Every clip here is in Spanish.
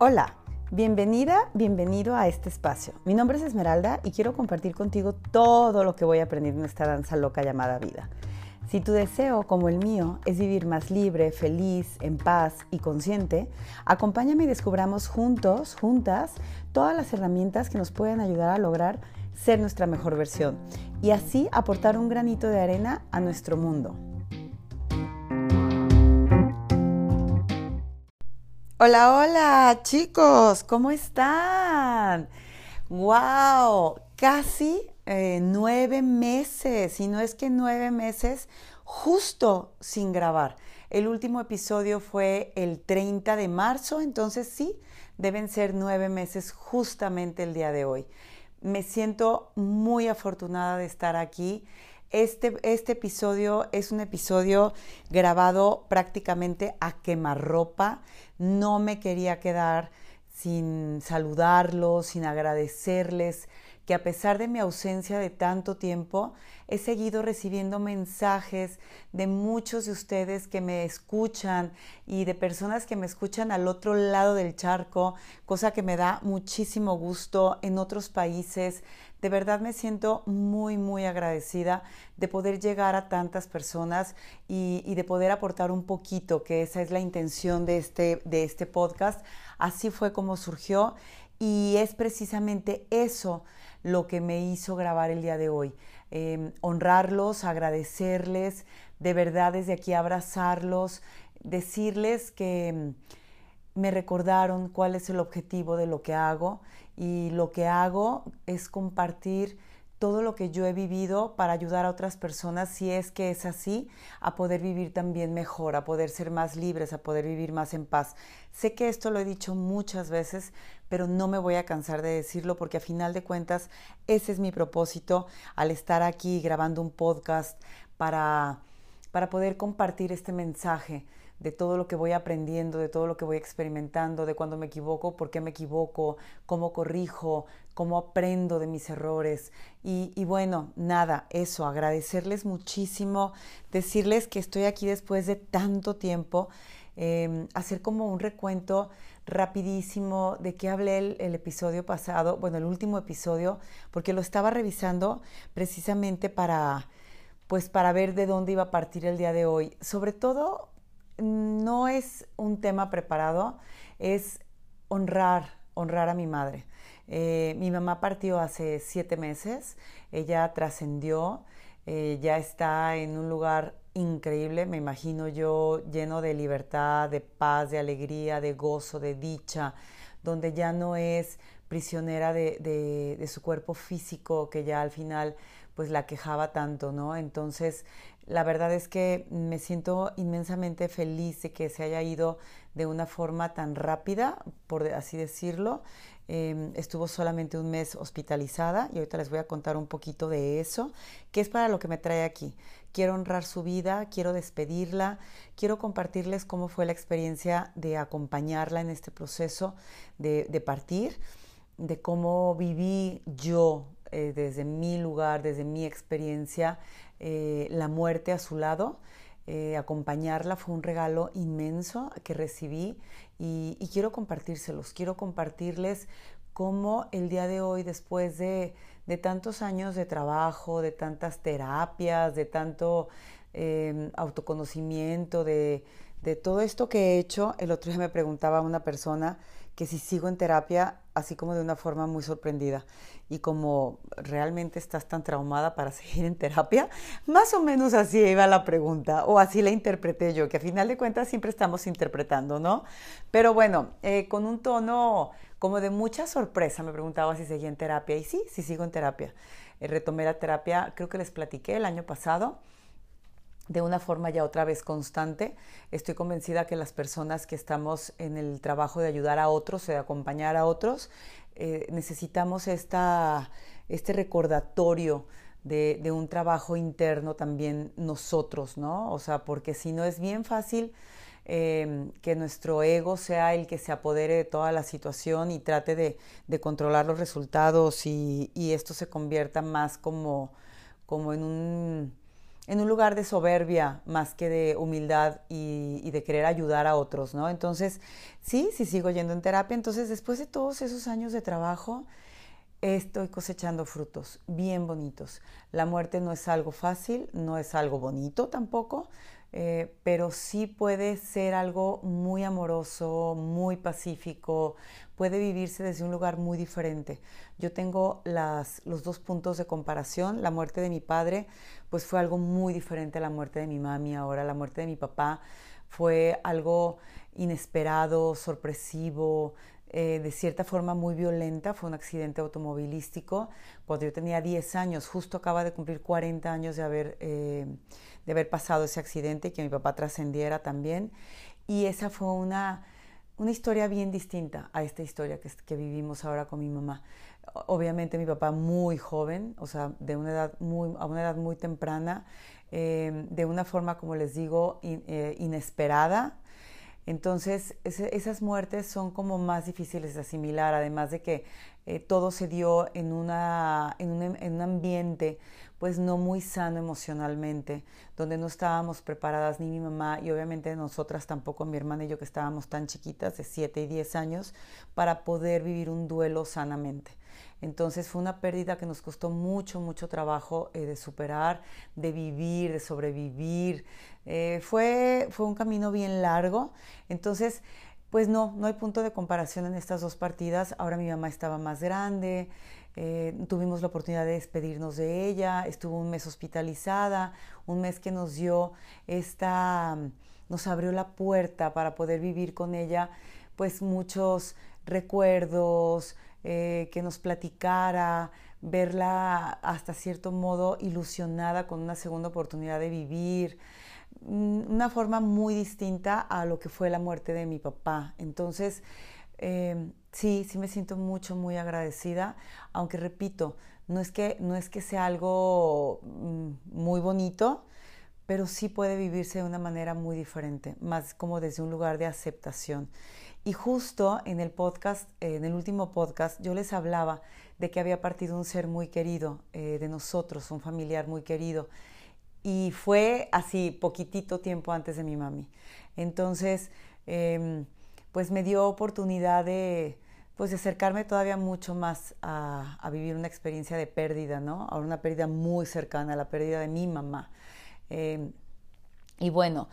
Hola, bienvenida, bienvenido a este espacio. Mi nombre es Esmeralda y quiero compartir contigo todo lo que voy a aprender en esta danza loca llamada vida. Si tu deseo, como el mío, es vivir más libre, feliz, en paz y consciente, acompáñame y descubramos juntos, juntas, todas las herramientas que nos pueden ayudar a lograr ser nuestra mejor versión y así aportar un granito de arena a nuestro mundo. Hola, hola chicos, ¿cómo están? ¡Wow! Casi eh, nueve meses, y no es que nueve meses justo sin grabar. El último episodio fue el 30 de marzo, entonces sí, deben ser nueve meses justamente el día de hoy. Me siento muy afortunada de estar aquí este, este, episodio es un episodio grabado prácticamente a quemarropa. No me quería quedar sin saludarlos, sin agradecerles que a pesar de mi ausencia de tanto tiempo, he seguido recibiendo mensajes de muchos de ustedes que me escuchan y de personas que me escuchan al otro lado del charco, cosa que me da muchísimo gusto en otros países. De verdad me siento muy, muy agradecida de poder llegar a tantas personas y, de poder aportar un poquito, que esa es la intención de este, de este podcast. Así fue como surgió y es precisamente eso lo que me hizo grabar el día de hoy. Em, honrarlos, agradecerles, de verdad desde aquí abrazarlos, decirles que em, me recordaron cuál es el objetivo de lo que hago y lo que hago es compartir todo lo que yo he vivido para ayudar a otras personas, si es que es así, a poder vivir también mejor, a poder ser más libres, a poder vivir más en paz. Sé que esto lo he dicho muchas veces, pero no me voy a cansar de decirlo porque a final de cuentas ese es mi propósito al estar aquí grabando un podcast para, para poder compartir este mensaje de todo lo que voy aprendiendo, de todo lo que voy experimentando, de cuando me equivoco, por qué me equivoco, cómo corrijo, cómo aprendo de mis errores. Y, bueno, nada, eso, agradecerles muchísimo, decirles que estoy aquí después de tanto tiempo, em, hacer como un recuento rapidísimo de qué hablé el, el, episodio pasado, bueno, el último episodio, porque lo estaba revisando precisamente para, pues para ver de dónde iba a partir el día de hoy. Sobre todo no es un tema preparado, es honrar, honrar a mi madre. Eh, mi mamá partió hace siete meses, ella trascendió, eh, ya está en un lugar increíble, me imagino yo, lleno de libertad, de paz, de alegría, de gozo, de dicha, donde ya no es prisionera de, de su cuerpo físico que ya al final pues la quejaba tanto, ¿no? Entonces la verdad es que me siento inmensamente feliz de que se haya ido de una forma tan rápida, por así decirlo. Em, estuvo solamente un mes hospitalizada y ahorita les voy a contar un poquito de eso, que es para lo que me trae aquí. Quiero honrar su vida, quiero despedirla, quiero compartirles cómo fue la experiencia de acompañarla en este proceso de, partir, de cómo viví yo eh, desde mi lugar, desde mi experiencia, eh, la muerte a su lado. Eh, acompañarla fue un regalo inmenso que recibí y, quiero compartírselos, quiero compartirles cómo el día de hoy, después de, tantos años de trabajo, de tantas terapias, de tanto em, autoconocimiento, de, de todo esto que he hecho, el otro día me preguntaba una persona que si sigo en terapia, así como de una forma muy sorprendida y como realmente estás tan traumada para seguir en terapia, más o menos así iba la pregunta o así la interpreté yo, que a final de cuentas siempre estamos interpretando, ¿no? Pero bueno, eh, con un tono como de mucha sorpresa me preguntaba si seguía en terapia y sí, sí sigo en terapia. Eh, retomé la terapia, creo que les platiqué el año pasado de una forma ya otra vez constante. Estoy convencida que las personas que estamos en el trabajo de ayudar a otros, de acompañar a otros, eh, necesitamos esta, este recordatorio de, un trabajo interno también nosotros, ¿no? O sea, porque si no es bien fácil em, que nuestro ego sea el que se apodere de toda la situación y trate de, controlar los resultados y, y, esto se convierta más como, como en un en un lugar de soberbia más que de humildad y, de querer ayudar a otros, ¿no? Entonces, sí, sí sigo yendo en terapia. Entonces, después de todos esos años de trabajo, estoy cosechando frutos bien bonitos. La muerte no es algo fácil, no es algo bonito tampoco, eh, pero sí puede ser algo muy amoroso, muy pacífico, puede vivirse desde un lugar muy diferente. Yo tengo los dos puntos de comparación. La muerte de mi padre, pues fue algo muy diferente a la muerte de mi mami ahora. La muerte de mi papá fue algo inesperado, sorpresivo, eh, de cierta forma muy violenta, fue un accidente automovilístico cuando yo tenía 10 años, justo acaba de cumplir 40 años de haber, eh, de haber pasado ese accidente y que mi papá trascendiera también. Y esa fue una, una historia bien distinta a esta historia que, que, vivimos ahora con mi mamá. Obviamente mi papá muy joven, o sea, de una edad muy, a una edad muy temprana, eh, de una forma, como les digo, inesperada, entonces, esas muertes son como más difíciles de asimilar, además de que eh, todo se dio en, una, en, un, en un ambiente pues no muy sano emocionalmente, donde no estábamos preparadas ni mi mamá y obviamente nosotras tampoco, mi hermana y yo que estábamos tan chiquitas, de 7 y 10 años, para poder vivir un duelo sanamente. Entonces fue una pérdida que nos costó mucho, mucho trabajo eh, de superar, de vivir, de sobrevivir. Eh, fue, fue un camino bien largo. Entonces, pues no, no hay punto de comparación en estas dos partidas. Ahora mi mamá estaba más grande, eh, tuvimos la oportunidad de despedirnos de ella, estuvo un mes hospitalizada, un mes que nos dio esta, nos abrió la puerta para poder vivir con ella, pues muchos recuerdos, eh, que nos platicara, verla hasta cierto modo ilusionada con una segunda oportunidad de vivir, mm, una forma muy distinta a lo que fue la muerte de mi papá. Entonces, em, sí, sí me siento mucho, muy agradecida, aunque repito, no es que, no es que sea algo mm, muy bonito, pero sí puede vivirse de una manera muy diferente, más como desde un lugar de aceptación. Y justo en el podcast, en el último podcast, yo les hablaba de que había partido un ser muy querido eh, de nosotros, un familiar muy querido. Y fue así, poquitito tiempo antes de mi mami. Entonces, em, pues me dio oportunidad de, pues de acercarme todavía mucho más a, vivir una experiencia de pérdida, ¿no? A una pérdida muy cercana, la pérdida de mi mamá. Em, y bueno,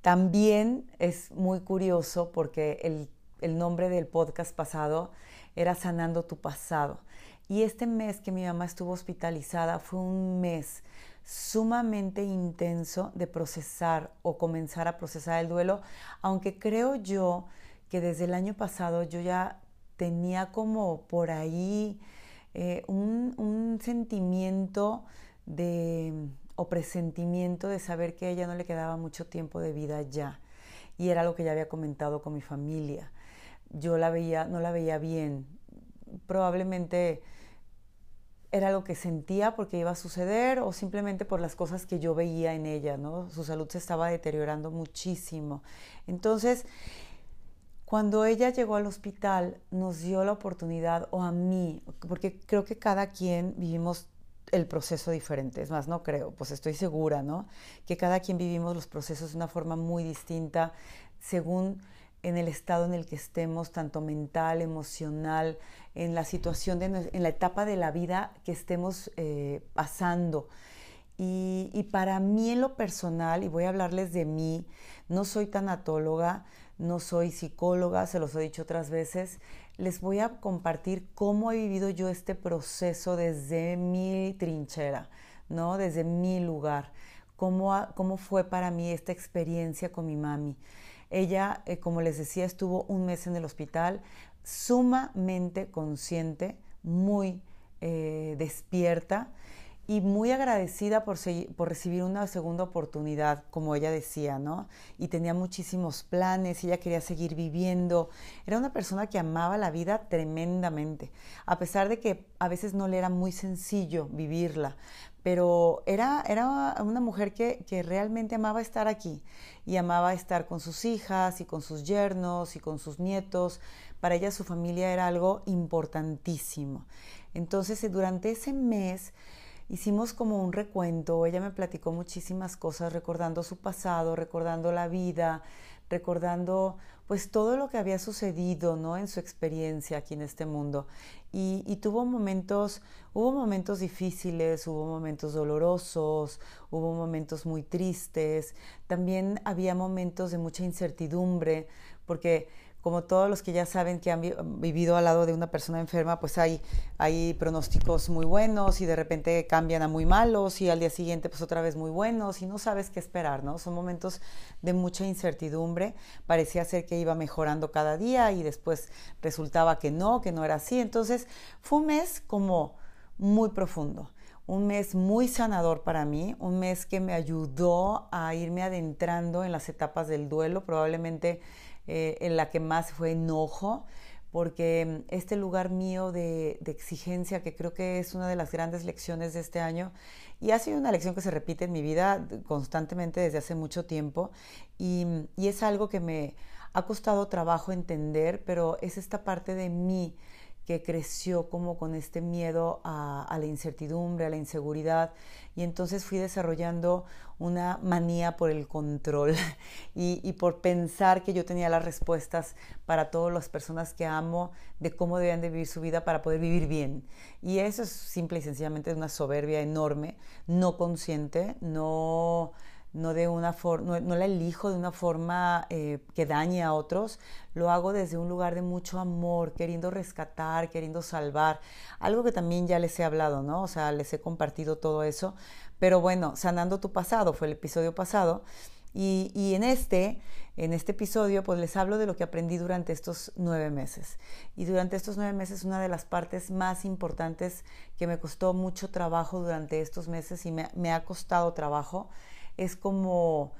también es muy curioso porque el, el nombre del podcast pasado era Sanando tu pasado. Y este mes que mi mamá estuvo hospitalizada fue un mes sumamente intenso de procesar o comenzar a procesar el duelo, aunque creo yo que desde el año pasado yo ya tenía como por ahí eh, un, sentimiento de o presentimiento de saber que a ella no le quedaba mucho tiempo de vida ya. Y era lo que ya había comentado con mi familia. Yo la veía, no la veía bien. Probablemente era lo que sentía porque iba a suceder o simplemente por las cosas que yo veía en ella, ¿no? Su salud se estaba deteriorando muchísimo. Entonces, cuando ella llegó al hospital, nos dio la oportunidad, o a mí, porque creo que cada quien vivimos el proceso diferente. Es más, no creo, pues estoy segura, ¿no? Que cada quien vivimos los procesos de una forma muy distinta según en el estado en el que estemos, tanto mental, emocional, en la situación, de, en la etapa de la vida que estemos eh, pasando. Y, y, para mí en lo personal, y voy a hablarles de mí, no soy tanatóloga, no soy psicóloga, se los he dicho otras veces, les voy a compartir cómo he vivido yo este proceso desde mi trinchera, ¿no? Desde mi lugar, cómo, cómo fue para mí esta experiencia con mi mami. Ella, eh, como les decía, estuvo un mes en el hospital, sumamente consciente, muy eh, despierta y muy agradecida por, recibir una segunda oportunidad, como ella decía, ¿no? Y tenía muchísimos planes, ella quería seguir viviendo. Era una persona que amaba la vida tremendamente, a pesar de que a veces no le era muy sencillo vivirla, pero era, era una mujer que, que realmente amaba estar aquí y amaba estar con sus hijas y con sus yernos y con sus nietos. Para ella su familia era algo importantísimo. Entonces, durante ese mes, hicimos como un recuento, ella me platicó muchísimas cosas, recordando su pasado, recordando la vida, recordando pues todo lo que había sucedido, ¿no? En su experiencia aquí en este mundo. Y, y, tuvo momentos, hubo momentos difíciles, hubo momentos dolorosos, hubo momentos muy tristes, también había momentos de mucha incertidumbre, porque como todos los que ya saben que han vivido al lado de una persona enferma, pues hay, hay pronósticos muy buenos y de repente cambian a muy malos y al día siguiente pues otra vez muy buenos y no sabes qué esperar, ¿no? Son momentos de mucha incertidumbre. Parecía ser que iba mejorando cada día y después resultaba que no, que no era así. Entonces fue un mes como muy profundo un mes muy sanador para mí, un mes que me ayudó a irme adentrando en las etapas del duelo, probablemente eh, en la que más fue enojo, porque mm, este lugar mío de, exigencia, que creo que es una de las grandes lecciones de este año, y ha sido una lección que se repite en mi vida constantemente desde hace mucho tiempo, y, mm, y es algo que me ha costado trabajo entender, pero es esta parte de mí que creció como con este miedo a, la incertidumbre, a la inseguridad, y entonces fui desarrollando una manía por el control y, por pensar que yo tenía las respuestas para todas las personas que amo de cómo debían de vivir su vida para poder vivir bien. Y eso es simple y sencillamente una soberbia enorme, no consciente, no no, de una no, no, la elijo de una forma eh, que dañe a otros, lo hago desde un lugar de mucho amor, queriendo rescatar, queriendo salvar, algo que también ya les he hablado, ¿no? O sea, les he compartido todo eso, pero bueno, sanando tu pasado, fue el episodio pasado, y, y en este, en este episodio, pues les hablo de lo que aprendí durante estos nueve meses. Y durante estos nueve meses, una de las partes más importantes que me costó mucho trabajo durante estos meses y me, me ha costado trabajo, es como,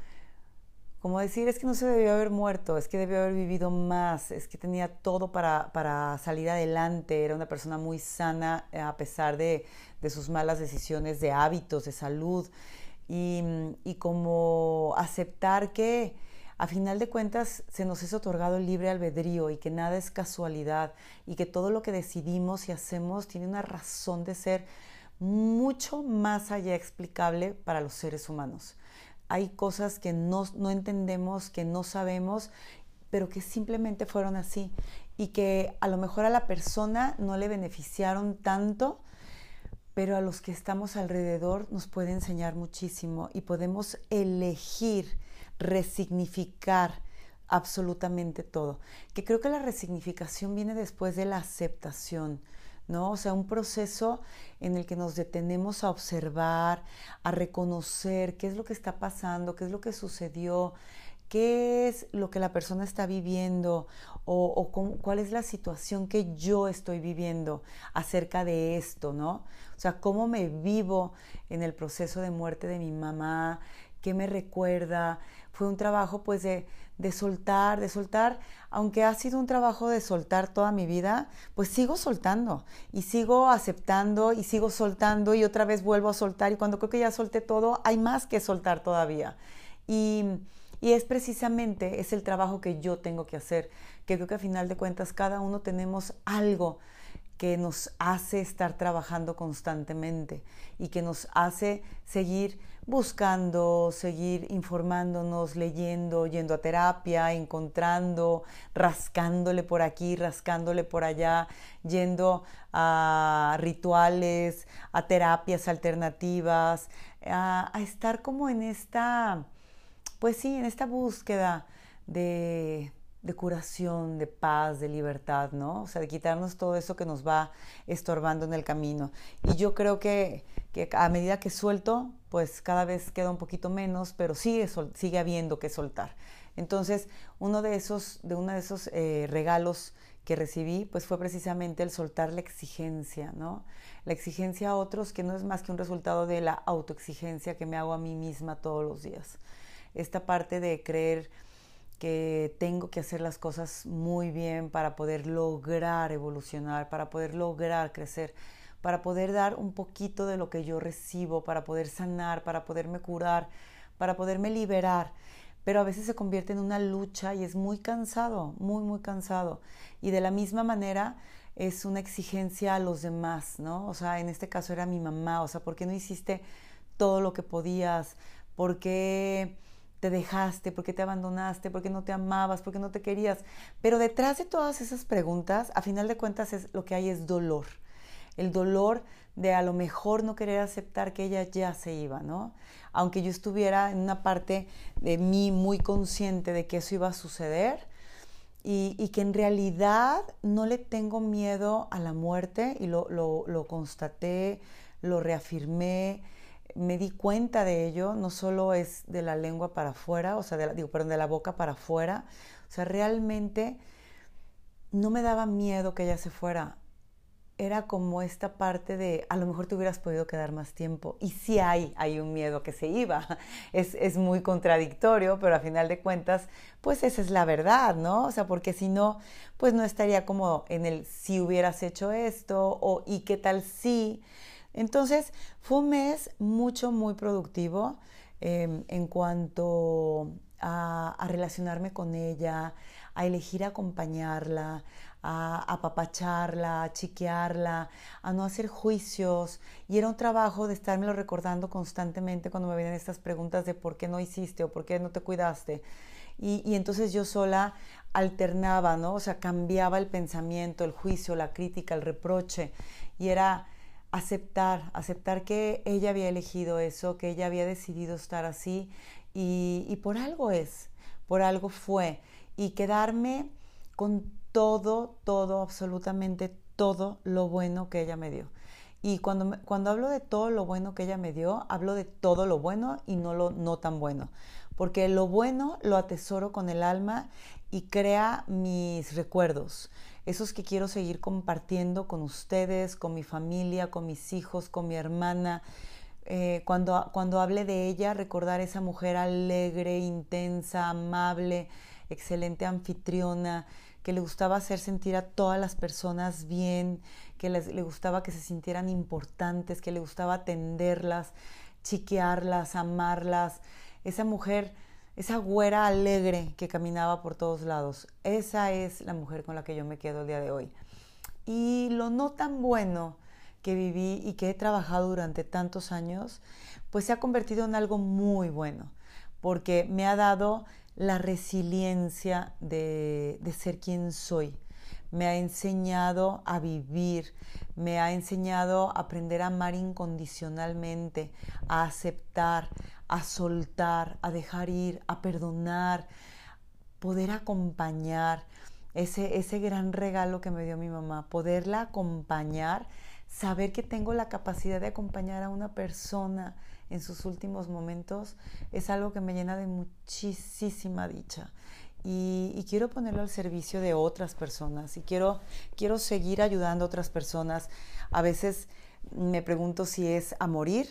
como decir, es que no se debió haber muerto, es que debió haber vivido más, es que tenía todo para, para salir adelante, era una persona muy sana eh, a pesar de, de sus malas decisiones de hábitos, de salud, y, y como aceptar que a final de cuentas se nos es otorgado el libre albedrío y que nada es casualidad y que todo lo que decidimos y hacemos tiene una razón de ser mucho más allá explicable para los seres humanos hay cosas que no, entendemos, que no sabemos, pero que simplemente fueron así y que a lo mejor a la persona no le beneficiaron tanto, pero a los que estamos alrededor nos puede enseñar muchísimo y podemos elegir, resignificar absolutamente todo. Que creo que la resignificación viene después de la aceptación. ¿No? O sea, un proceso en el que nos detenemos a observar, a reconocer qué es lo que está pasando, qué es lo que sucedió, qué es lo que la persona está viviendo o, cuál es la situación que yo estoy viviendo acerca de esto, ¿no? O sea, cómo me vivo en el proceso de muerte de mi mamá, qué me recuerda. Fue un trabajo pues de, de soltar, de soltar, aunque ha sido un trabajo de soltar toda mi vida, pues sigo soltando y sigo aceptando y sigo soltando y otra vez vuelvo a soltar y cuando creo que ya solté todo, hay más que soltar todavía. Y, y es precisamente, es el trabajo que yo tengo que hacer, que creo que a final de cuentas cada uno tenemos algo que nos hace estar trabajando constantemente y que nos hace seguir buscando, seguir informándonos, leyendo, yendo a terapia, encontrando, rascándole por aquí, rascándole por allá, yendo a rituales, a terapias alternativas, a, estar como en esta, pues sí, en esta búsqueda de, de curación, de paz, de libertad, ¿no? O sea, de quitarnos todo eso que nos va estorbando en el camino. Y yo creo que, que a medida que suelto, pues cada vez queda un poquito menos, pero sigue, sigue habiendo que soltar. Entonces, uno de esos, de uno de esos eh, regalos que recibí, pues fue precisamente el soltar la exigencia, ¿no? La exigencia a otros, que no es más que un resultado de la autoexigencia que me hago a mí misma todos los días. Esta parte de creer que tengo que hacer las cosas muy bien para poder lograr evolucionar, para poder lograr crecer, para poder dar un poquito de lo que yo recibo, para poder sanar, para poderme curar, para poderme liberar. Pero a veces se convierte en una lucha y es muy cansado, muy, muy cansado. Y de la misma manera, es una exigencia a los demás, ¿no? O sea, en este caso era mi mamá, o sea, ¿por qué no hiciste todo lo que podías? ¿Por qué te dejaste? ¿Por qué te abandonaste? ¿Por qué no te amabas? ¿Por qué no te querías? Pero detrás de todas esas preguntas, a final de cuentas, es, lo que hay es dolor. El dolor de a lo mejor no querer aceptar que ella ya se iba, ¿no? Aunque yo estuviera en una parte de mí muy consciente de que eso iba a suceder y, que en realidad no le tengo miedo a la muerte y lo, lo constaté, lo reafirmé, me di cuenta de ello, no solo es de la lengua para afuera, o sea, digo, perdón, de la boca para afuera, o sea, realmente no me daba miedo que ella se fuera. Era como esta parte de, a lo mejor te hubieras podido quedar más tiempo. Y sí hay, hay un miedo que se iba. Es, es muy contradictorio, pero a final de cuentas, pues esa es la verdad, ¿no? O sea, porque si no, pues no estaría como en el si hubieras hecho esto o y qué tal si. Entonces, fue un mes mucho, muy productivo em, en cuanto a, relacionarme con ella, a elegir acompañarla, a apapacharla, a chiquearla, a no hacer juicios. Y era un trabajo de estármelo recordando constantemente cuando me vienen estas preguntas de por qué no hiciste o por qué no te cuidaste. Y, y, entonces yo sola alternaba, ¿no? O sea, cambiaba el pensamiento, el juicio, la crítica, el reproche. Y era aceptar, aceptar que ella había elegido eso, que ella había decidido estar así y, por algo es, por algo fue. Y quedarme con todo, todo, absolutamente todo lo bueno que ella me dio. Y cuando, cuando hablo de todo lo bueno que ella me dio, hablo de todo lo bueno y no lo no tan bueno. Porque lo bueno lo atesoro con el alma y crea mis recuerdos esos que quiero seguir compartiendo con ustedes, con mi familia, con mis hijos, con mi hermana. Eh, cuando, cuando hable de ella, recordar esa mujer alegre, intensa, amable, excelente anfitriona, que le gustaba hacer sentir a todas las personas bien, que les, le gustaba que se sintieran importantes, que le gustaba atenderlas, chiquearlas, amarlas. Esa mujer esa güera alegre que caminaba por todos lados. Esa es la mujer con la que yo me quedo el día de hoy. Y lo no tan bueno que viví y que he trabajado durante tantos años, pues se ha convertido en algo muy bueno, porque me ha dado la resiliencia de, de ser quien soy. Me ha enseñado a vivir, me ha enseñado a aprender a amar incondicionalmente, a aceptar, a soltar, a dejar ir, a perdonar, poder acompañar. Ese, ese gran regalo que me dio mi mamá, poderla acompañar, saber que tengo la capacidad de acompañar a una persona en sus últimos momentos, es algo que me llena de muchísima dicha. Y, quiero ponerlo al servicio de otras personas y quiero, quiero seguir ayudando a otras personas. A veces me pregunto si es a morir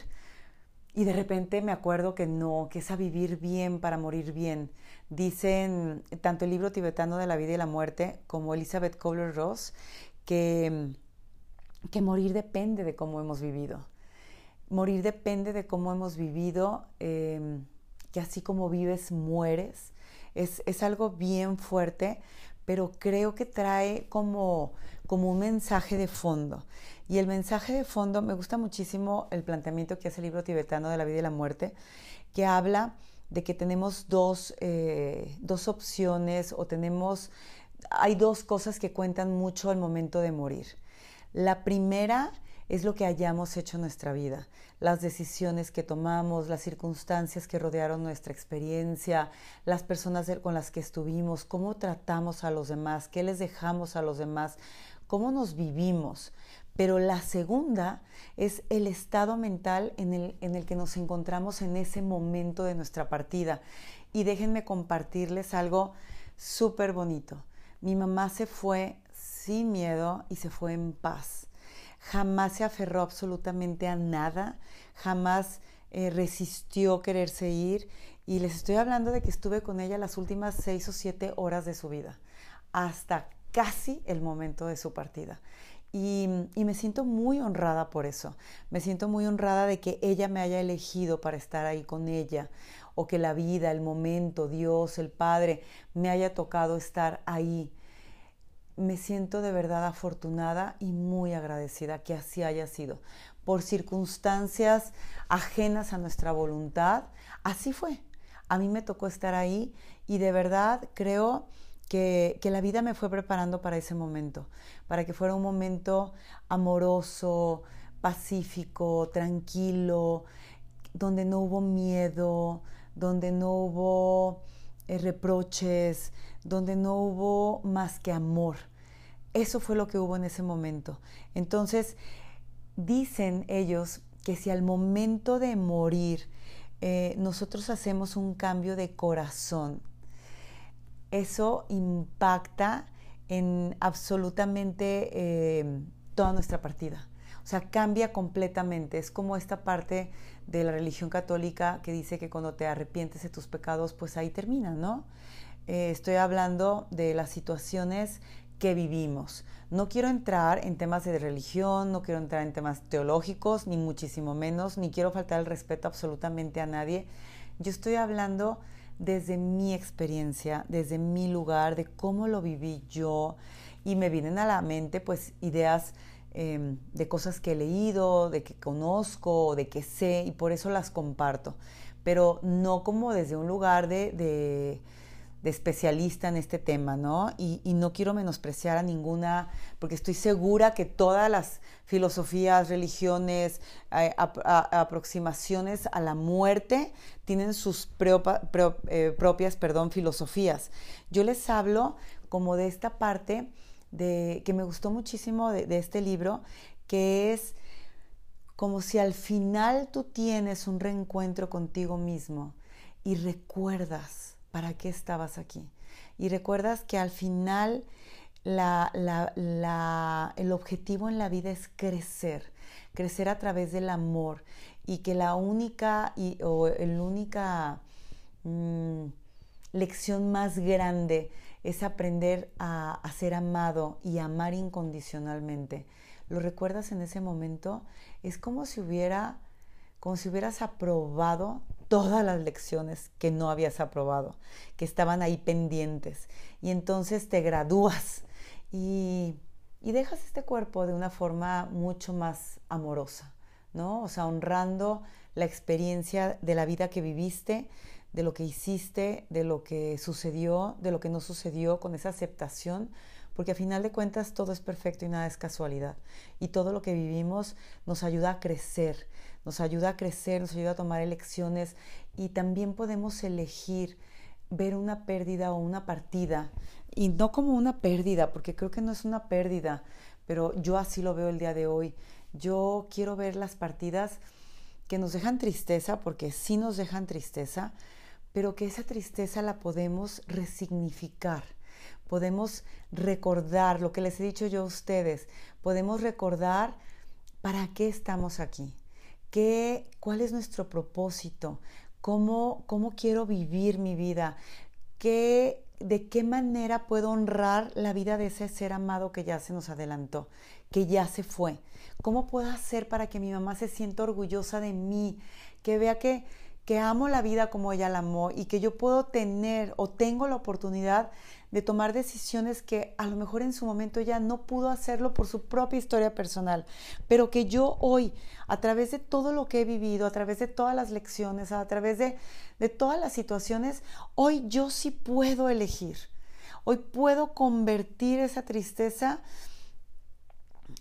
y de repente me acuerdo que no, que es a vivir bien para morir bien. Dicen tanto el libro tibetano de la vida y la muerte como Elizabeth Kubler-Ross que, que morir depende de cómo hemos vivido. Morir depende de cómo hemos vivido, em, que así como vives, mueres. Es, es algo bien fuerte, pero creo que trae como, como un mensaje de fondo. Y el mensaje de fondo, me gusta muchísimo el planteamiento que hace el libro tibetano de la vida y la muerte, que habla de que tenemos dos, eh, dos opciones o tenemos, hay dos cosas que cuentan mucho al momento de morir. La primera es lo que hayamos hecho en nuestra vida, las decisiones que tomamos, las circunstancias que rodearon nuestra experiencia, las personas con las que estuvimos, cómo tratamos a los demás, qué les dejamos a los demás, cómo nos vivimos. Pero la segunda es el estado mental en el, en el que nos encontramos en ese momento de nuestra partida. Y déjenme compartirles algo súper bonito. Mi mamá se fue sin miedo y se fue en paz. Jamás se aferró absolutamente a nada, jamás eh, resistió quererse ir y les estoy hablando de que estuve con ella las últimas seis o siete horas de su vida, hasta casi el momento de su partida. Y, me siento muy honrada por eso. Me siento muy honrada de que ella me haya elegido para estar ahí con ella o que la vida, el momento, Dios, el Padre me haya tocado estar ahí. me siento de verdad afortunada y muy agradecida que así haya sido. Por circunstancias ajenas a nuestra voluntad, así fue. A mí me tocó estar ahí y de verdad creo que, la vida me fue preparando para ese momento, para que fuera un momento amoroso, pacífico, tranquilo, donde no hubo miedo, donde no hubo eh, reproches, donde no hubo más que amor. Eso fue lo que hubo en ese momento. Entonces, dicen ellos que si al momento de morir eh, nosotros hacemos un cambio de corazón, eso impacta en absolutamente eh, toda nuestra partida. O sea, cambia completamente. Es como esta parte de la religión católica que dice que cuando te arrepientes de tus pecados, pues ahí termina, ¿no? Eh, estoy hablando de las situaciones que vivimos. No quiero entrar en temas de religión, no quiero entrar en temas teológicos, ni muchísimo menos, ni quiero faltar el respeto absolutamente a nadie. Yo estoy hablando desde mi experiencia, desde mi lugar, de cómo lo viví yo, y me vienen a la mente pues ideas Em, de cosas que he leído, de que conozco, de que sé, y por eso las comparto, pero no como desde un lugar de, de, especialista en este tema, ¿no? Y, no quiero menospreciar a ninguna, porque estoy segura que todas las filosofías, religiones, aproximaciones a la muerte tienen sus eh, propias perdón, filosofías. Yo les hablo como de esta parte que me gustó muchísimo de, este libro, que es como si al final tú tienes un reencuentro contigo mismo y recuerdas para qué estabas aquí. Y recuerdas que al final el objetivo en la vida es crecer, crecer a través del amor y que la única o única mm, lección más grande es aprender a, ser amado y amar incondicionalmente. ¿Lo recuerdas en ese momento? Es como si hubiera, como si hubieras aprobado todas las lecciones que no habías aprobado, que estaban ahí pendientes. Y entonces te gradúas y, y dejas este cuerpo de una forma mucho más amorosa, ¿no? O sea, honrando la experiencia de la vida que viviste, de lo que hiciste, de lo que sucedió, de lo que no sucedió, con esa aceptación, porque a final de cuentas todo es perfecto y nada es casualidad. Y todo lo que vivimos nos ayuda a crecer, nos ayuda a crecer, nos ayuda a tomar elecciones y también podemos elegir ver una pérdida o una partida, y no como una pérdida, porque creo que no es una pérdida, pero yo así lo veo el día de hoy. Yo quiero ver las partidas que nos dejan tristeza, porque sí nos dejan tristeza, pero que esa tristeza la podemos resignificar. Podemos recordar lo que les he dicho yo a ustedes, podemos recordar para qué estamos aquí, cuál es nuestro propósito, cómo, cómo quiero vivir mi vida, qué, de qué manera puedo honrar la vida de ese ser amado que ya se nos adelantó, que ya se fue. ¿Cómo puedo hacer para que mi mamá se sienta orgullosa de mí, que vea que que amo la vida como ella la amó y que yo puedo tener o tengo la oportunidad de tomar decisiones que a lo mejor en su momento ella no pudo hacerlo por su propia historia personal, pero que yo hoy, a través de todo lo que he vivido, a través de todas las lecciones, a través de, todas las situaciones, hoy yo sí puedo elegir. Hoy puedo convertir esa tristeza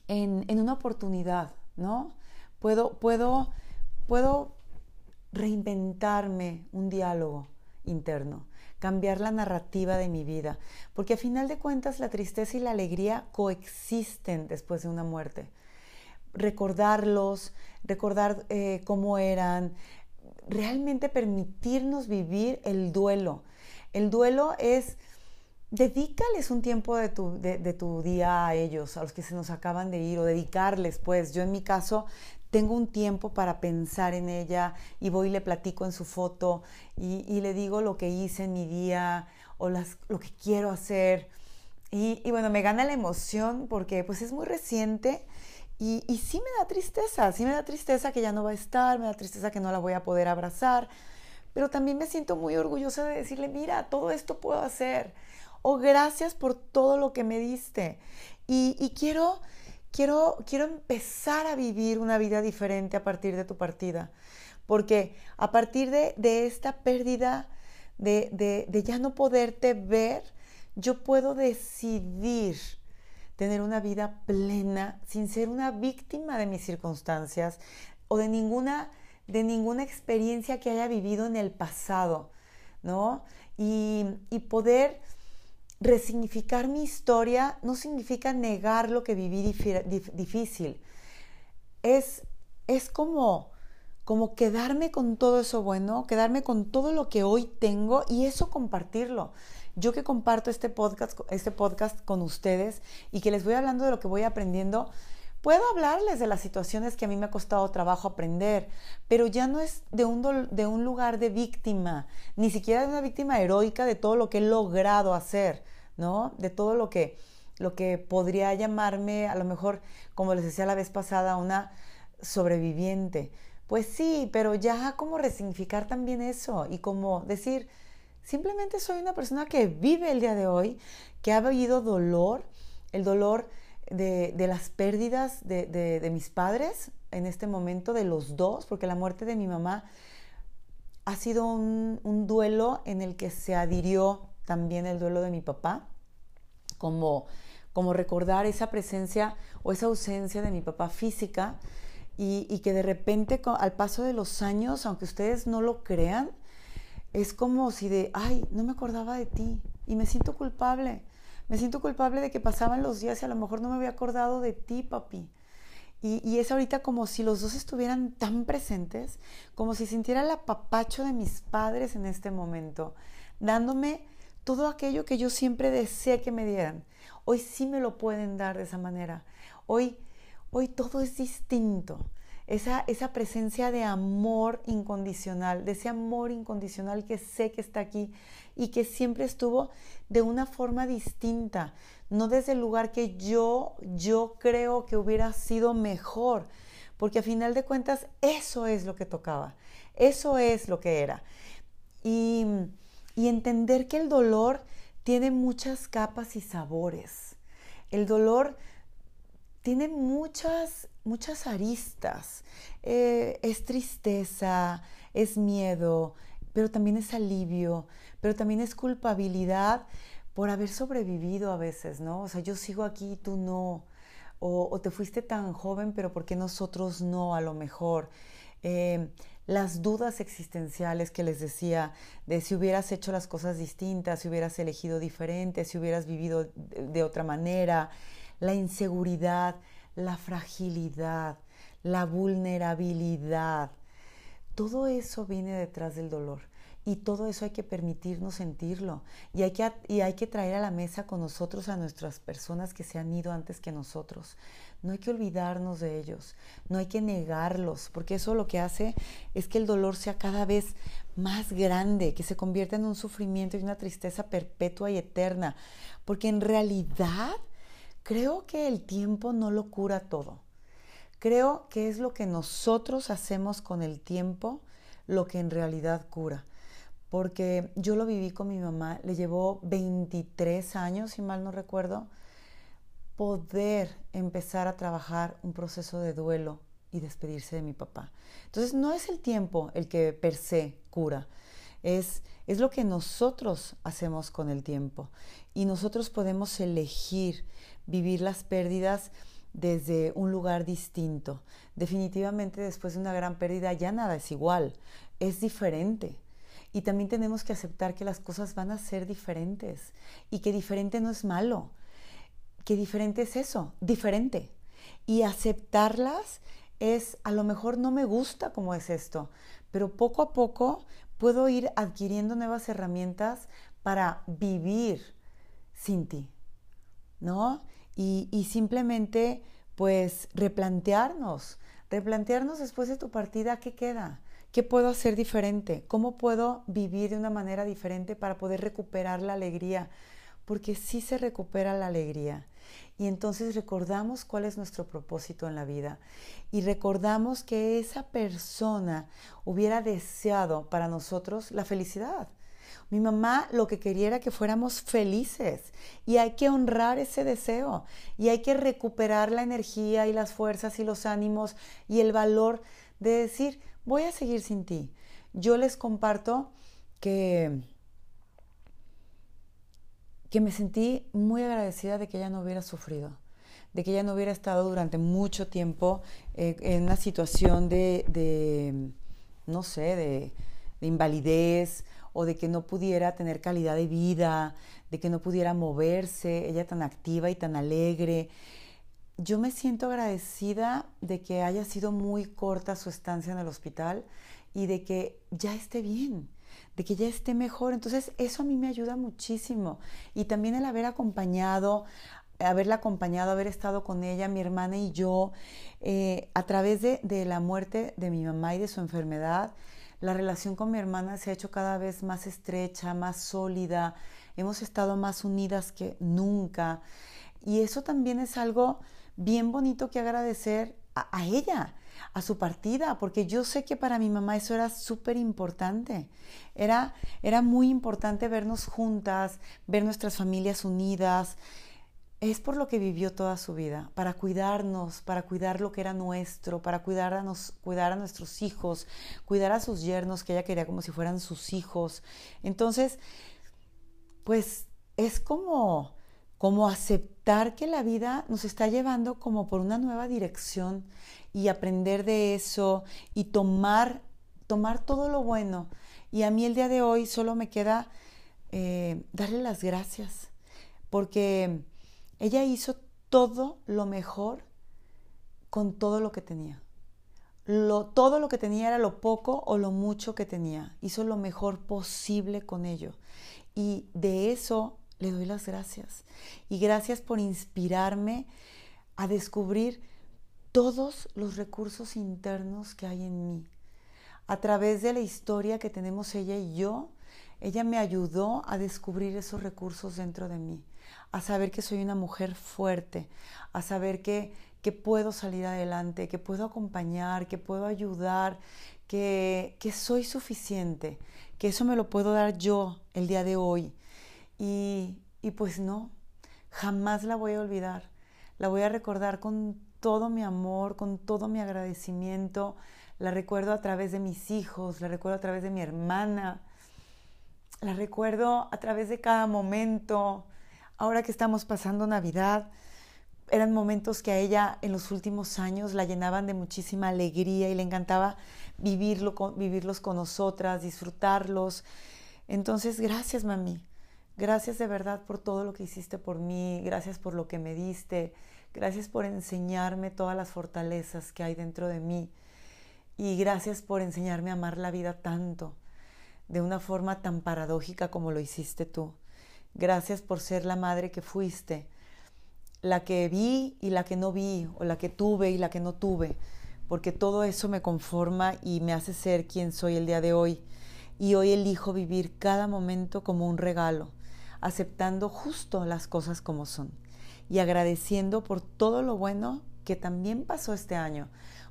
en, en una oportunidad, ¿no? Puedo, puedo, puedo reinventarme un diálogo interno, cambiar la narrativa de mi vida, porque a final de cuentas la tristeza y la alegría coexisten después de una muerte. Recordarlos, recordar eh, cómo eran, realmente permitirnos vivir el duelo. El duelo es, dedícales un tiempo de tu, de tu día a ellos, a los que se nos acaban de ir, o dedicarles, pues yo en mi caso tengo un tiempo para pensar en ella y voy y le platico en su foto y, le digo lo que hice en mi día o lo que quiero hacer. Y, bueno, me gana la emoción porque pues es muy reciente y, y sí me da tristeza, sí me da tristeza que ya no va a estar, me da tristeza que no la voy a poder abrazar, pero también me siento muy orgullosa de decirle, mira, todo esto puedo hacer. o gracias por todo lo que me diste. Y, quiero, quiero, quiero empezar a vivir una vida diferente a partir de tu partida. Porque a partir de, esta pérdida, de, de ya no poderte ver, yo puedo decidir tener una vida plena sin ser una víctima de mis circunstancias o de ninguna, de ninguna experiencia que haya vivido en el pasado, ¿no? Y, poder resignificar mi historia no significa negar lo que viví difícil. Es, es como, como quedarme con todo eso bueno, quedarme con todo lo que hoy tengo y eso compartirlo yo que comparto este podcast, este podcast con ustedes y que les voy hablando de lo que voy aprendiendo, puedo hablarles de las situaciones que a mí me ha costado trabajo aprender, pero ya no es de un, de un lugar de víctima, ni siquiera de una víctima heroica de todo lo que he logrado hacer, ¿no? De todo lo que, lo que podría llamarme, a lo mejor, como les decía la vez pasada, una sobreviviente. Pues sí, pero ya como resignificar también eso y como decir, Simplemente soy una persona que vive el día de hoy, que ha vivido dolor, el dolor de, las pérdidas de, mis padres en este momento, de los dos, porque la muerte de mi mamá ha sido un, duelo en el que se adhirió también el duelo de mi papá, como, como recordar esa presencia o esa ausencia de mi papá física y, y que de repente al paso de los años, aunque ustedes no lo crean, es como si de, ay, no me acordaba de ti y me siento culpable. Me siento culpable de que pasaban los días y a lo mejor no me había acordado de ti, papi. Y, es ahorita como si los dos estuvieran tan presentes, como si sintiera el apapacho de mis padres en este momento, dándome todo aquello que yo siempre deseé que me dieran. Hoy sí me lo pueden dar de esa manera. Hoy, hoy todo es distinto esa, esa presencia de amor incondicional, de ese amor incondicional que sé que está aquí y que siempre estuvo de una forma distinta, no desde el lugar que yo, yo creo que hubiera sido mejor, porque a final de cuentas eso es lo que tocaba, eso es lo que era. Y, y entender que el dolor tiene muchas capas y sabores. El dolor tiene muchas, muchas aristas. Eh, es tristeza, es miedo, pero también es alivio, pero también es culpabilidad por haber sobrevivido a veces, ¿no? O sea, yo sigo aquí y tú no. O, te fuiste tan joven, pero ¿por qué nosotros no a lo mejor? Eh, las dudas existenciales que les decía, de si hubieras hecho las cosas distintas, si hubieras elegido diferente, si hubieras vivido de otra manera, la inseguridad, la fragilidad, la vulnerabilidad. Todo eso viene detrás del dolor y todo eso hay que permitirnos sentirlo y hay que, y hay que traer a la mesa con nosotros a nuestras personas que se han ido antes que nosotros. No hay que olvidarnos de ellos, no hay que negarlos, porque eso lo que hace es que el dolor sea cada vez más grande, que se convierta en un sufrimiento y una tristeza perpetua y eterna, porque en realidad Creo que el tiempo no lo cura todo. Creo que es lo que nosotros hacemos con el tiempo lo que en realidad cura. Porque yo lo viví con mi mamá, le llevó 23 años, si mal no recuerdo, poder empezar a trabajar un proceso de duelo y despedirse de mi papá. Entonces no es el tiempo el que per se cura, es, es lo que nosotros hacemos con el tiempo. Y nosotros podemos elegir vivir las pérdidas desde un lugar distinto. Definitivamente después de una gran pérdida ya nada es igual, es diferente. Y también tenemos que aceptar que las cosas van a ser diferentes y que diferente no es malo, que diferente es eso, diferente. Y aceptarlas es, a lo mejor no me gusta como es esto, pero poco a poco puedo ir adquiriendo nuevas herramientas para vivir sin ti, ¿no? Y, simplemente pues replantearnos, replantearnos después de tu partida qué queda, qué puedo hacer diferente, cómo puedo vivir de una manera diferente para poder recuperar la alegría, porque sí se recupera la alegría. Y entonces recordamos cuál es nuestro propósito en la vida y recordamos que esa persona hubiera deseado para nosotros la felicidad. Mi mamá lo que quería era que fuéramos felices y hay que honrar ese deseo y hay que recuperar la energía y las fuerzas y los ánimos y el valor de decir, voy a seguir sin ti. Yo les comparto que que me sentí muy agradecida de que ella no hubiera sufrido, de que ella no hubiera estado durante mucho tiempo eh, en una situación de, no sé, de invalidez o de que no pudiera tener calidad de vida, de que no pudiera moverse, ella tan activa y tan alegre. Yo me siento agradecida de que haya sido muy corta su estancia en el hospital y de que ya esté bien, de que ya esté mejor. Entonces eso a mí me ayuda muchísimo. Y también el haber acompañado, haberla acompañado, haber estado con ella, mi hermana y yo, eh, a través de, de la muerte de mi mamá y de su enfermedad la relación con mi hermana se ha hecho cada vez más estrecha, más sólida, hemos estado más unidas que nunca. Y eso también es algo bien bonito que agradecer a, ella, a su partida, porque yo sé que para mi mamá eso era súper importante. Era, era muy importante vernos juntas, ver nuestras familias unidas es por lo que vivió toda su vida, para cuidarnos, para cuidar lo que era nuestro, para cuidar a, cuidar a nuestros hijos, cuidar a sus yernos que ella quería como si fueran sus hijos. Entonces, pues es como, como aceptar que la vida nos está llevando como por una nueva dirección y aprender de eso y tomar, tomar todo lo bueno. Y a mí el día de hoy solo me queda eh, darle las gracias, porque ella hizo todo lo mejor con todo lo que tenía. Todo lo que tenía era lo poco o lo mucho que tenía. Hizo lo mejor posible con ello. Y de eso le doy las gracias. Y gracias por inspirarme a descubrir todos los recursos internos que hay en mí. A través de la historia que tenemos ella y yo, ella me ayudó a descubrir esos recursos dentro de mí a saber que soy una mujer fuerte, a saber que, que puedo salir adelante, que puedo acompañar, que puedo ayudar, que, que soy suficiente, que eso me lo puedo dar yo el día de hoy. Y, y pues no, jamás la voy a olvidar. La voy a recordar con todo mi amor, con todo mi agradecimiento. La recuerdo a través de mis hijos, la recuerdo a través de mi hermana, la recuerdo a través de cada momento, ahora que estamos pasando Navidad, eran momentos que a ella en los últimos años la llenaban de muchísima alegría y le encantaba vivirlo vivirlos con nosotras, disfrutarlos. Entonces, gracias, mami. Gracias de verdad por todo lo que hiciste por mí, gracias por lo que me diste, gracias por enseñarme todas las fortalezas que hay dentro de mí y gracias por enseñarme a amar la vida tanto, de una forma tan paradójica como lo hiciste tú. Gracias por ser la madre que fuiste, la que vi y la que no vi, o la que tuve y la que no tuve, porque todo eso me conforma y me hace ser quien soy el día de hoy. Y hoy elijo vivir cada momento como un regalo, aceptando justo las cosas como son y agradeciendo por todo lo bueno que también pasó este año,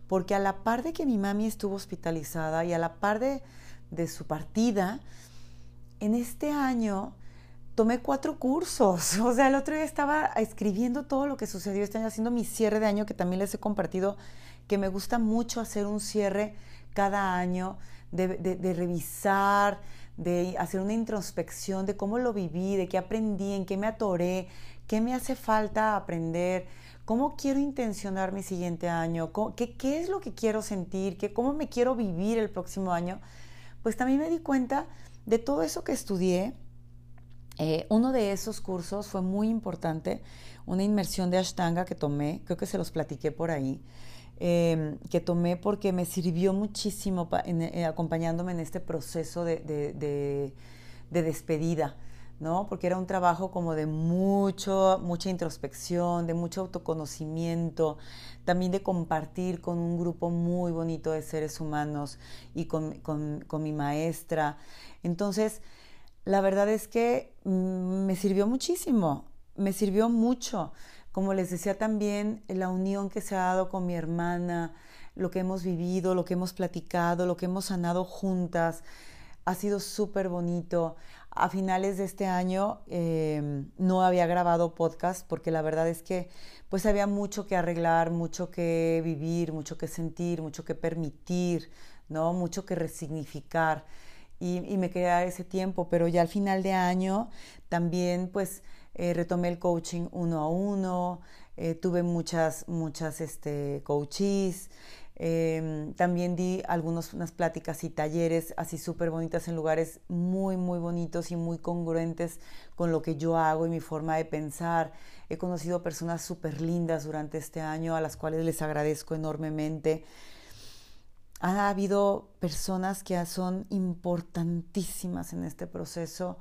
porque a la par de que mi mami estuvo hospitalizada y a la par de, de su partida, en este año tomé cuatro cursos. O sea, el otro día estaba escribiendo todo lo que sucedió este año, haciendo mi cierre de año, que también les he compartido, que me gusta mucho hacer un cierre cada año, de, revisar, de hacer una introspección de cómo lo viví, de qué aprendí, en qué me atoré, qué me hace falta aprender, cómo quiero intencionar mi siguiente año, qué, qué es lo que quiero sentir, qué, cómo me quiero vivir el próximo año. Pues también me di cuenta de todo eso que estudié, eh, uno de esos cursos fue muy importante, una inmersión de Ashtanga que tomé, creo que se los platiqué por ahí, em, que tomé porque me sirvió muchísimo eh, acompañándome en este proceso de, de, despedida, ¿no? Porque era un trabajo como de mucho, mucha introspección, de mucho autoconocimiento, también de compartir con un grupo muy bonito de seres humanos y con, con, con mi maestra. Entonces, la verdad es que mm, me sirvió muchísimo, me sirvió mucho. Como les decía también, la unión que se ha dado con mi hermana, lo que hemos vivido, lo que hemos platicado, lo que hemos sanado juntas, ha sido súper bonito. a finales de este año em, no había grabado podcast porque la verdad es que pues había mucho que arreglar, mucho que vivir, mucho que sentir, mucho que permitir, ¿no? Mucho que resignificar. Y, me quería dar ese tiempo, pero ya al final de año también pues eh, retomé el coaching uno a uno, eh, tuve muchas, muchas este, coaches, Em, también di algunas unas pláticas y talleres así súper bonitas en lugares muy, muy bonitos y muy congruentes con lo que yo hago y mi forma de pensar. He conocido personas súper lindas durante este año a las cuales les agradezco enormemente. Ha habido personas que son importantísimas en este proceso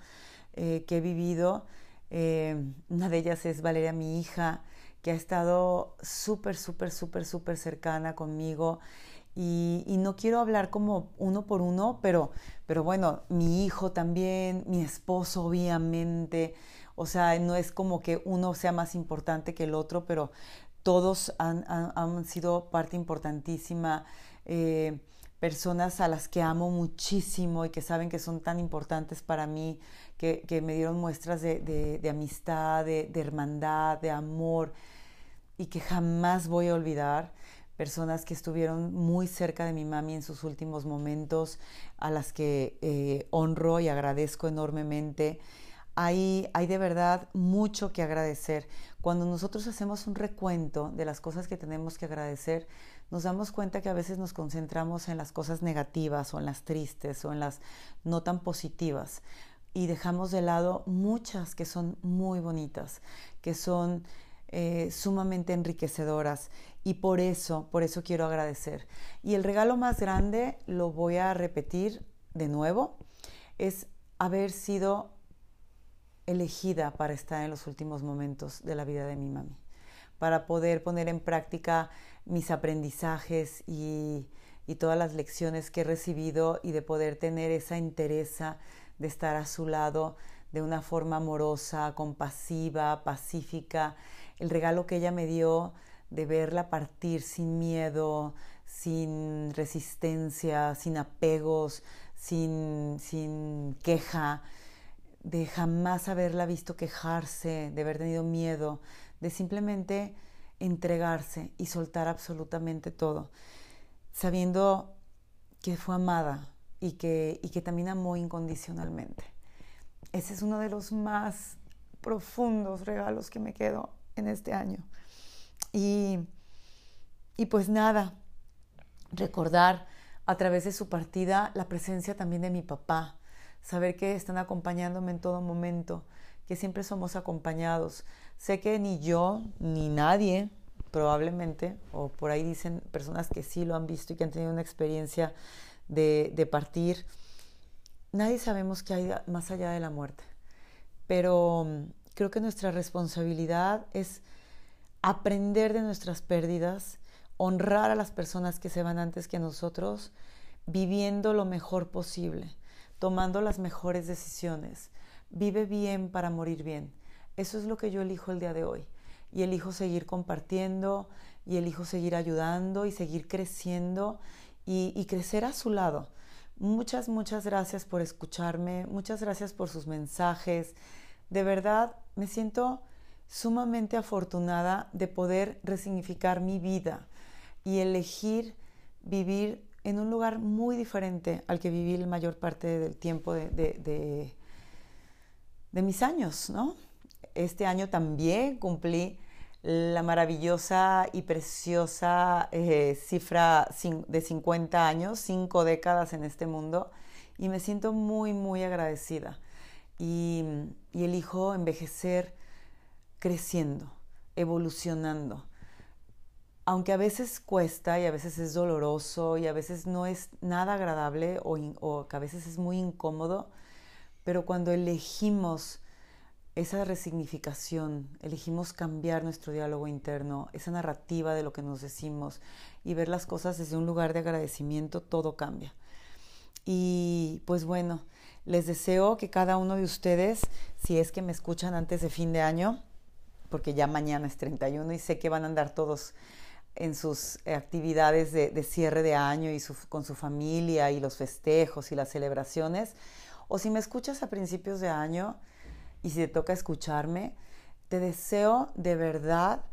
eh, que he vivido. Em, una de ellas es Valeria, mi hija que ha estado súper, súper, súper, súper cercana conmigo. Y, no quiero hablar como uno por uno, pero, pero bueno, mi hijo también, mi esposo obviamente, o sea, no es como que uno sea más importante que el otro, pero todos han, sido parte importantísima, eh, personas a las que amo muchísimo y que saben que son tan importantes para mí, que, me dieron muestras de, amistad, de hermandad, de amor y que jamás voy a olvidar. Personas que estuvieron muy cerca de mi mami en sus últimos momentos, a las que eh, honro y agradezco enormemente. Hay, hay de verdad mucho que agradecer. Cuando nosotros hacemos un recuento de las cosas que tenemos que agradecer, nos damos cuenta que a veces nos concentramos en las cosas negativas o en las tristes o en las no tan positivas y dejamos de lado muchas que son muy bonitas, que son eh, sumamente enriquecedoras y por eso, por eso quiero agradecer. Y el regalo más grande, lo voy a repetir de nuevo, es haber sido elegida para estar en los últimos momentos de la vida de mi mami, para poder poner en práctica mis aprendizajes y, y todas las lecciones que he recibido y de poder tener esa entereza de estar a su lado de una forma amorosa, compasiva, pacífica. El regalo que ella me dio de verla partir sin miedo, sin resistencia, sin apegos, sin, sin queja, de jamás haberla visto quejarse, de haber tenido miedo, de simplemente entregarse y soltar absolutamente todo, sabiendo que fue amada y que, y que también amó incondicionalmente. Ese es uno de los más profundos regalos que me quedo en este año. Y, y pues nada, recordar a través de su partida la presencia también de mi papá, saber que están acompañándome en todo momento, que siempre somos acompañados. Sé que ni yo ni nadie, probablemente, o por ahí dicen personas que sí lo han visto y que han tenido una experiencia de, partir, nadie sabemos qué hay más allá de la muerte. Pero creo que nuestra responsabilidad es aprender de nuestras pérdidas, honrar a las personas que se van antes que nosotros, viviendo lo mejor posible, tomando las mejores decisiones. Vive bien para morir bien. Eso es lo que yo elijo el día de hoy. Y elijo seguir compartiendo, y elijo seguir ayudando, y seguir creciendo, y, crecer a su lado. Muchas, muchas gracias por escucharme, muchas gracias por sus mensajes. De verdad, me siento sumamente afortunada de poder resignificar mi vida y elegir vivir en un lugar muy diferente al que viví la mayor parte del tiempo de, mis años, ¿no? Este año también cumplí la maravillosa y preciosa eh, cifra de 50 años, cinco décadas en este mundo, y me siento muy, muy agradecida y, elijo envejecer creciendo, evolucionando. Aunque a veces cuesta y a veces es doloroso y a veces no es nada agradable o que a veces es muy incómodo, pero cuando elegimos esa resignificación, elegimos cambiar nuestro diálogo interno, esa narrativa de lo que nos decimos y ver las cosas desde un lugar de agradecimiento, todo cambia. Y pues bueno, les deseo que cada uno de ustedes, si es que me escuchan antes de fin de año, porque ya mañana es 31 y sé que van a andar todos en sus actividades de, cierre de año y con su familia y los festejos y las celebraciones, O si me escuchas a principios de año y si te toca escucharme, te deseo de verdad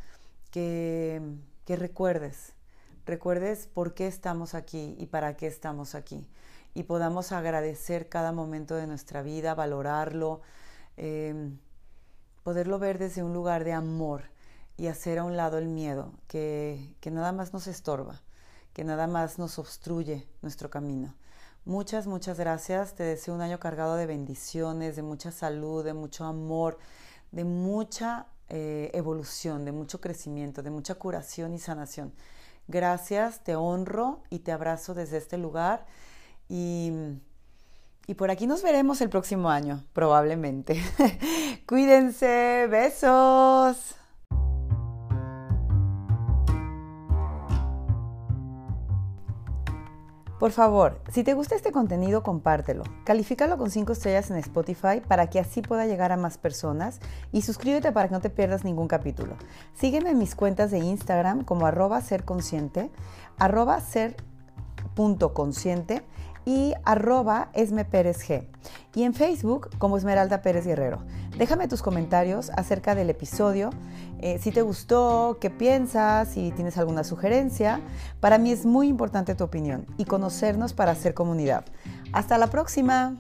que, que recuerdes, recuerdes por qué estamos aquí y para qué estamos aquí y podamos agradecer cada momento de nuestra vida, valorarlo, em, poderlo ver desde un lugar de amor y hacer a un lado el miedo, que, que nada más nos estorba, que nada más nos obstruye nuestro camino. Muchas, muchas gracias. Te deseo un año cargado de bendiciones, de mucha salud, de mucho amor, de mucha eh, evolución, de mucho crecimiento, de mucha curación y sanación. Gracias, te honro y te abrazo desde este lugar y, y por aquí nos veremos el próximo año, probablemente. Cuídense, besos. Por favor, si te gusta este contenido, compártelo. Califícalo con 5 estrellas en Spotify para que así pueda llegar a más personas y suscríbete para que no te pierdas ningún capítulo. Sígueme en mis cuentas de Instagram como arroba serconsciente, arroba ser.consciente y arroba esmepérezg. Y en Facebook como Esmeralda Pérez Guerrero. Déjame tus comentarios acerca del episodio, eh, si te gustó, qué piensas, si tienes alguna sugerencia. Para mí es muy importante tu opinión y conocernos para hacer comunidad. Hasta la próxima.